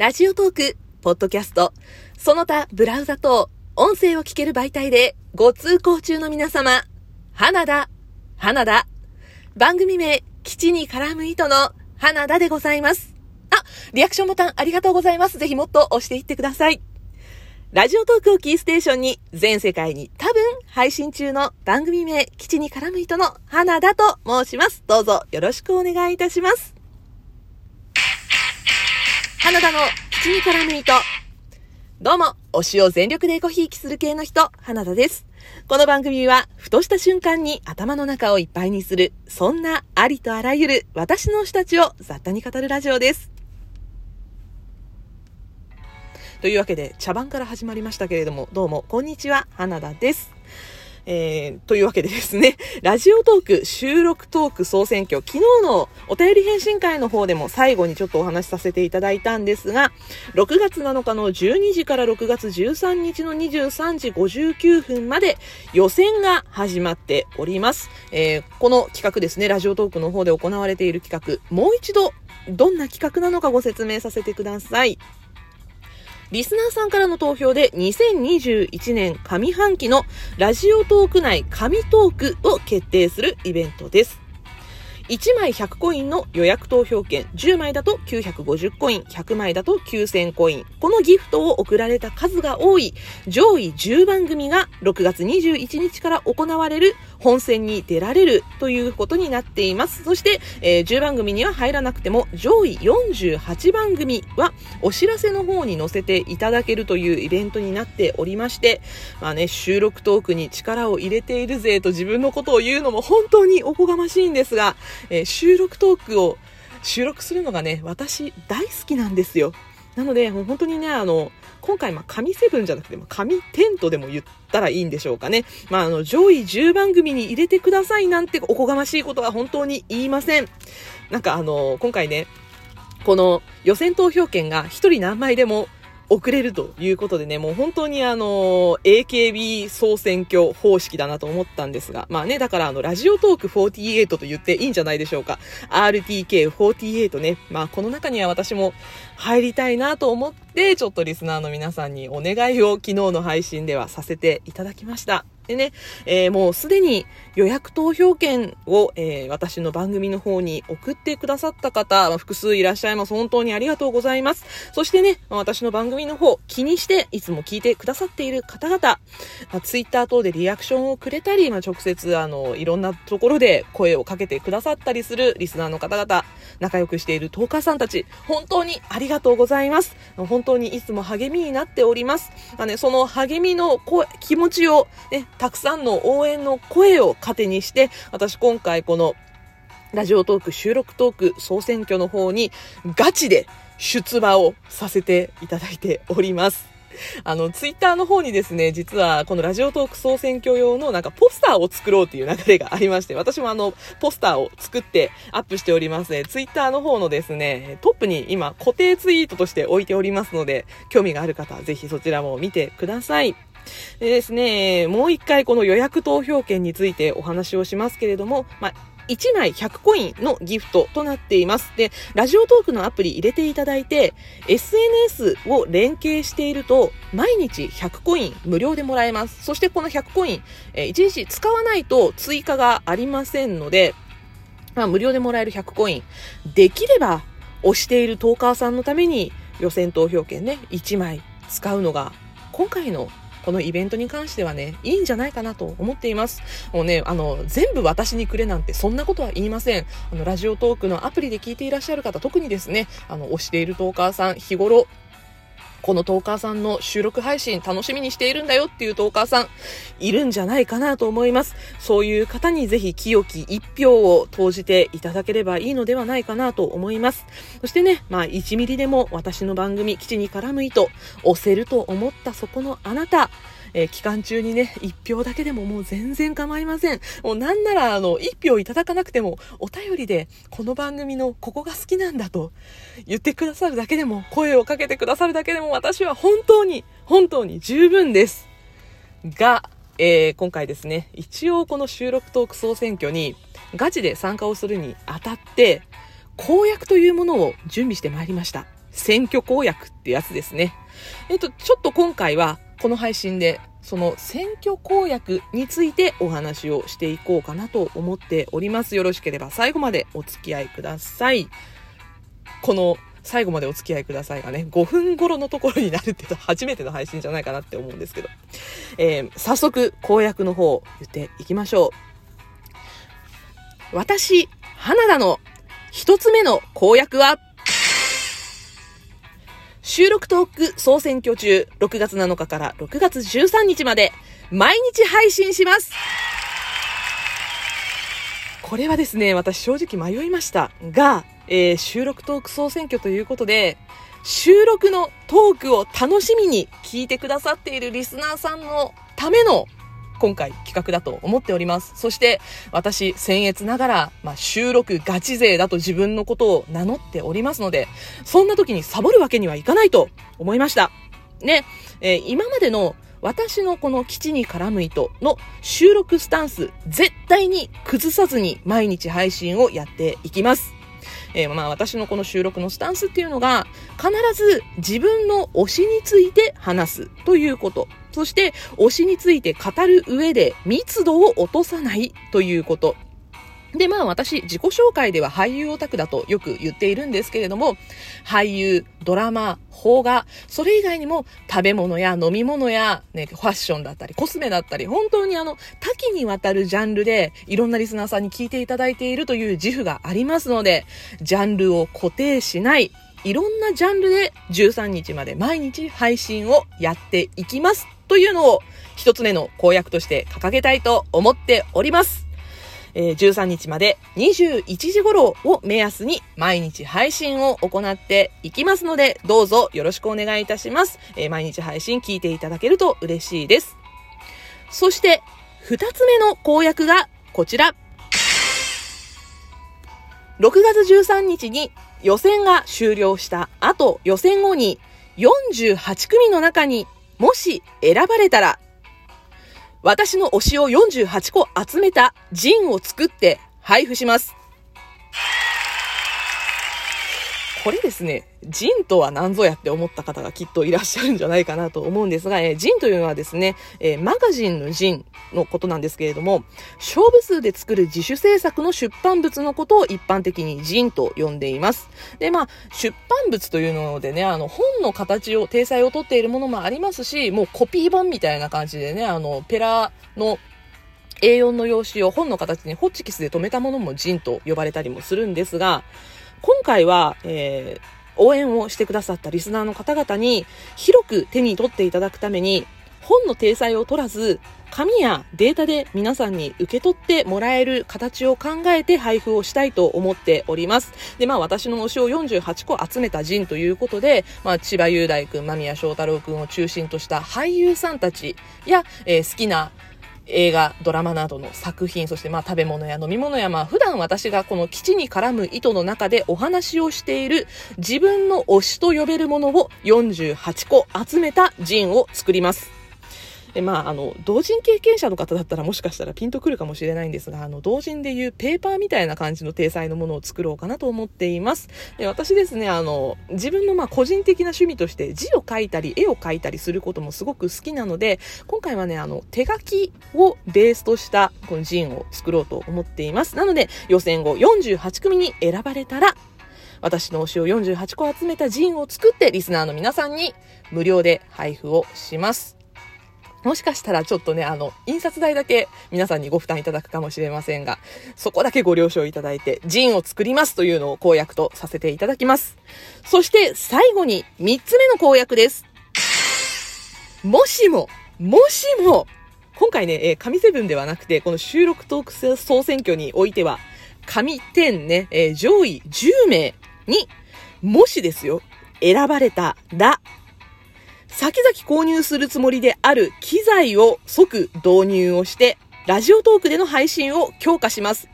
ラジオトーク、ポッドキャスト、その他ブラウザ等、音声を聞ける媒体でご通行中の皆様、花田、花田、番組名、基地に絡む糸の花田でございます。あ、リアクションボタンありがとうございます。ぜひもっと押していってください。ラジオトークをキーステーションに全世界に多分配信中の番組名基地に絡む糸の花田と申します。どうぞよろしくお願いいたします。花田の口に絡む糸。どうも、推しを全力でエコひいきする系の人、花田です。この番組は、ふとした瞬間に頭の中をいっぱいにする、そんなありとあらゆる私の推したちを雑多に語るラジオです。というわけで、茶番から始まりましたけれども、どうも、こんにちは、花田です。えー、というわけでですね、ラジオトーク収録トーク総選挙、昨日のお便り返信会の方でも最後にちょっとお話しさせていただいたんですが、6月7日の12時から6月13日の23時59分まで予選が始まっております。えー、この企画ですね、ラジオトークの方で行われている企画、もう一度どんな企画なのかご説明させてください。リスナーさんからの投票で2021年上半期のラジオトーク内神トークを決定するイベントです。1枚100コインの予約投票券、10枚だと950コイン、100枚だと9000コイン。このギフトを送られた数が多い。上位10番組が6月21日から行われる。本戦に出られる。ということになっています。そして、えー、10番組には入らなくても上位48番組はお知らせの方に載せていただける。というイベントになっておりまして、まあね、収録トークに力を入れているぜと自分のことを言うのも本当におこがましいんですが、えー、収録トークを収録するのがね、私大好きなんですよ。なので、もう本当にね、あの、今回、まあ、神セブンじゃなくて、まあ、神テントでも言ったらいいんでしょうかね。まあ、あの、上位10番組に入れてくださいなんておこがましいことは本当に言いません。なんかあの、今回ね、この予選投票権が1人何枚でも遅れるということでね、もう本当にあの、AKB 総選挙方式だなと思ったんですが、まあね、だからあの、ラジオトーク48と言っていいんじゃないでしょうか。RTK48 ね、まあこの中には私も入りたいなと思って、ちょっとリスナーの皆さんにお願いを昨日の配信ではさせていただきました。でね、えー、もうすでに予約投票券を、えー、私の番組の方に送ってくださった方、複数いらっしゃいます。本当にありがとうございます。そしてね、私の番組の方、気にしていつも聞いてくださっている方々、まあ、ツイッター等でリアクションをくれたり、まあ、直接、あの、いろんなところで声をかけてくださったりするリスナーの方々、仲良くしているトーカーさんたち、本当にありがとうございます。本当にいつも励みになっております。まあね、その励みの声気持ちを、ね、たくさんの応援の声を糧にして、私今回このラジオトーク収録トーク総選挙の方にガチで出馬をさせていただいております。あの、ツイッターの方にですね、実はこのラジオトーク総選挙用のなんかポスターを作ろうっていう流れがありまして、私もあの、ポスターを作ってアップしておりますね。ツイッターの方のですね、トップに今固定ツイートとして置いておりますので、興味がある方ぜひそちらも見てください。でですね、もう一回この予約投票券についてお話をしますけれども、まあ、1枚100コインのギフトとなっています。で、ラジオトークのアプリ入れていただいて、SNS を連携していると、毎日100コイン無料でもらえます。そしてこの100コイン、えー、1日使わないと追加がありませんので、まあ、無料でもらえる100コイン、できれば押しているトーカーさんのために予選投票券ね、1枚使うのが、今回のこのイベントに関してはね、いいんじゃないかなと思っています。もうね、あの、全部私にくれなんてそんなことは言いません。あの、ラジオトークのアプリで聞いていらっしゃる方、特にですね、あの、推しているトーカーさん、日頃、このトーカーさんの収録配信楽しみにしているんだよっていうトーカーさんいるんじゃないかなと思います。そういう方にぜひ清き一票を投じていただければいいのではないかなと思います。そしてね、まあ1ミリでも私の番組基地に絡む糸押せると思ったそこのあなた、えー、期間中にね、一票だけでももう全然構いません。もうなんなら、あの、一票いただかなくても、お便りで、この番組のここが好きなんだと言ってくださるだけでも、声をかけてくださるだけでも、私は本当に、本当に十分です。が、えー、今回ですね、一応この収録トーク総選挙に、ガチで参加をするにあたって、公約というものを準備してまいりました。選挙公約ってやつですね。えっと、ちょっと今回はこの配信でその選挙公約についてお話をしていこうかなと思っております。よろしければ最後までお付き合いください。この最後までお付き合いくださいがね、5分頃のところになるっていうと初めての配信じゃないかなって思うんですけど、えー、早速公約の方言っていきましょう。私、花田の一つ目の公約は、収録トーク総選挙中、6月7日から6月13日まで、毎日配信します。これはですね、私正直迷いましたが、えー、収録トーク総選挙ということで、収録のトークを楽しみに聞いてくださっているリスナーさんのための今回企画だと思っております。そして私、僭越ながら、まあ、収録ガチ勢だと自分のことを名乗っておりますので、そんな時にサボるわけにはいかないと思いました。ね、えー、今までの私のこの基地に絡む糸の収録スタンス、絶対に崩さずに毎日配信をやっていきます。えー、まあ私のこの収録のスタンスっていうのが、必ず自分の推しについて話すということ。そして、推しについて語る上で密度を落とさないということ。で、まあ私、自己紹介では俳優オタクだとよく言っているんですけれども、俳優、ドラマ、邦画、それ以外にも食べ物や飲み物や、ね、ファッションだったり、コスメだったり、本当にあの、多岐にわたるジャンルで、いろんなリスナーさんに聞いていただいているという自負がありますので、ジャンルを固定しない、いろんなジャンルで13日まで毎日配信をやっていきますというのを一つ目の公約として掲げたいと思っております。えー、13日まで21時頃を目安に毎日配信を行っていきますので、どうぞよろしくお願いいたします。えー、毎日配信聞いていただけると嬉しいです。そして、二つ目の公約がこちら。6月13日に予選が終了した後、予選後に48組の中にもし選ばれたら私の推しを48個集めたジンを作って配布します。これですね、ジンとは何ぞやって思った方がきっといらっしゃるんじゃないかなと思うんですが、えー、ジンというのはですね、えー、マガジンのジンのことなんですけれども、勝負数で作る自主制作の出版物のことを一般的にジンと呼んでいます。で、まあ、出版物というのでね、あの、本の形を、体裁をとっているものもありますし、もうコピー本みたいな感じでね、あの、ペラの A4 の用紙を本の形にホッチキスで留めたものもジンと呼ばれたりもするんですが、今回は、えー、応援をしてくださったリスナーの方々に広く手に取っていただくために本の体裁を取らず紙やデータで皆さんに受け取ってもらえる形を考えて配布をしたいと思っております。で、まあ私の推しを48個集めた陣ということで、まあ千葉雄大君、間宮祥太郎君を中心とした俳優さんたちや、えー、好きな映画、ドラマなどの作品、そしてまあ食べ物や飲み物やまあ普段私がこの基地に絡む意図の中でお話をしている自分の推しと呼べるものを48個集めた陣を作ります。で、まあ、あの、同人経験者の方だったらもしかしたらピンとくるかもしれないんですが、あの、同人でいうペーパーみたいな感じの体裁のものを作ろうかなと思っています。で、私ですね、あの、自分のまあ個人的な趣味として字を書いたり、絵を描いたりすることもすごく好きなので、今回はね、あの、手書きをベースとしたこのジンを作ろうと思っています。なので、予選後48組に選ばれたら、私の推しを48個集めたジンを作ってリスナーの皆さんに無料で配布をします。もしかしたらちょっとね、あの、印刷代だけ皆さんにご負担いただくかもしれませんが、そこだけご了承いただいて、ジンを作りますというのを公約とさせていただきます。そして最後に3つ目の公約です。もしも、もしも、今回ね、え、神セブンではなくて、この収録トーク総選挙においては、神10ね、え、上位10名に、もしですよ、選ばれたら、先々購入するつもりである機材を即導入をして、ラジオトークでの配信を強化します。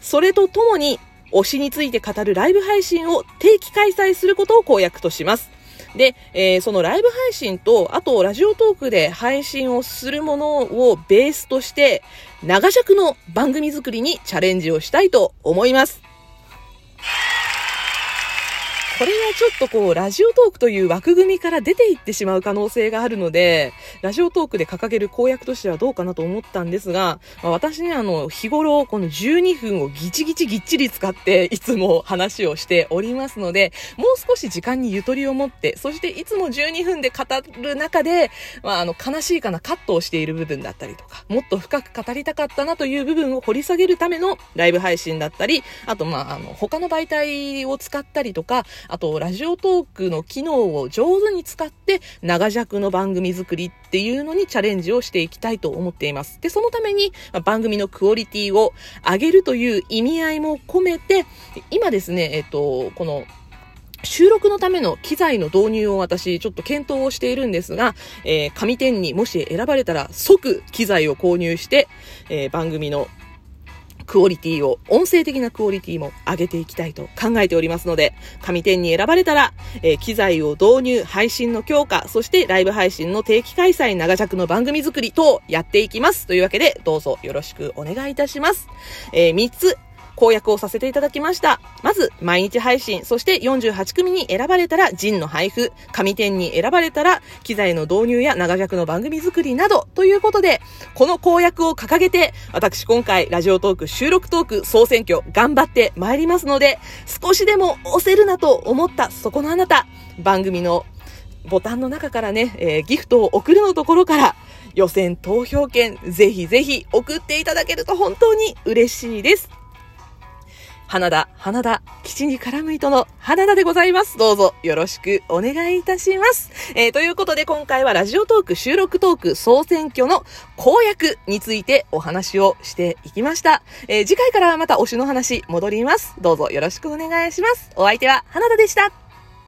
それとともに、推しについて語るライブ配信を定期開催することを公約とします。で、えー、そのライブ配信と、あとラジオトークで配信をするものをベースとして、長尺の番組作りにチャレンジをしたいと思います。これはちょっとこう、ラジオトークという枠組みから出ていってしまう可能性があるので、ラジオトークで掲げる公約としてはどうかなと思ったんですが、まあ、私ね、あの、日頃、この12分をギチギチぎっちり使って、いつも話をしておりますので、もう少し時間にゆとりを持って、そしていつも12分で語る中で、まあ、あの、悲しいかなカットをしている部分だったりとか、もっと深く語りたかったなという部分を掘り下げるためのライブ配信だったり、あと、まあ、あの、他の媒体を使ったりとか、あと、ラジオトークの機能を上手に使って、長尺の番組作りっていうのにチャレンジをしていきたいと思っています。で、そのために、まあ、番組のクオリティを上げるという意味合いも込めて、今ですね、えっと、この、収録のための機材の導入を私ちょっと検討をしているんですが、えー、紙店にもし選ばれたら即機材を購入して、えー、番組のクオリティを、音声的なクオリティも上げていきたいと考えておりますので、神店に選ばれたら、えー、機材を導入、配信の強化、そしてライブ配信の定期開催、長尺の番組作り等やっていきます。というわけで、どうぞよろしくお願いいたします。えー、3つ公約をさせていただきました。まず、毎日配信、そして48組に選ばれたら、ジンの配布、神店に選ばれたら、機材の導入や長尺の番組作りなど、ということで、この公約を掲げて、私今回、ラジオトーク、収録トーク、総選挙、頑張って参りますので、少しでも押せるなと思ったそこのあなた、番組のボタンの中からね、えー、ギフトを送るのところから、予選投票券、ぜひぜひ送っていただけると本当に嬉しいです。花田、花田、吉に絡む糸の花田でございます。どうぞよろしくお願いいたします。えー、ということで今回はラジオトーク収録トーク総選挙の公約についてお話をしていきました。えー、次回からはまた推しの話戻ります。どうぞよろしくお願いします。お相手は花田でした。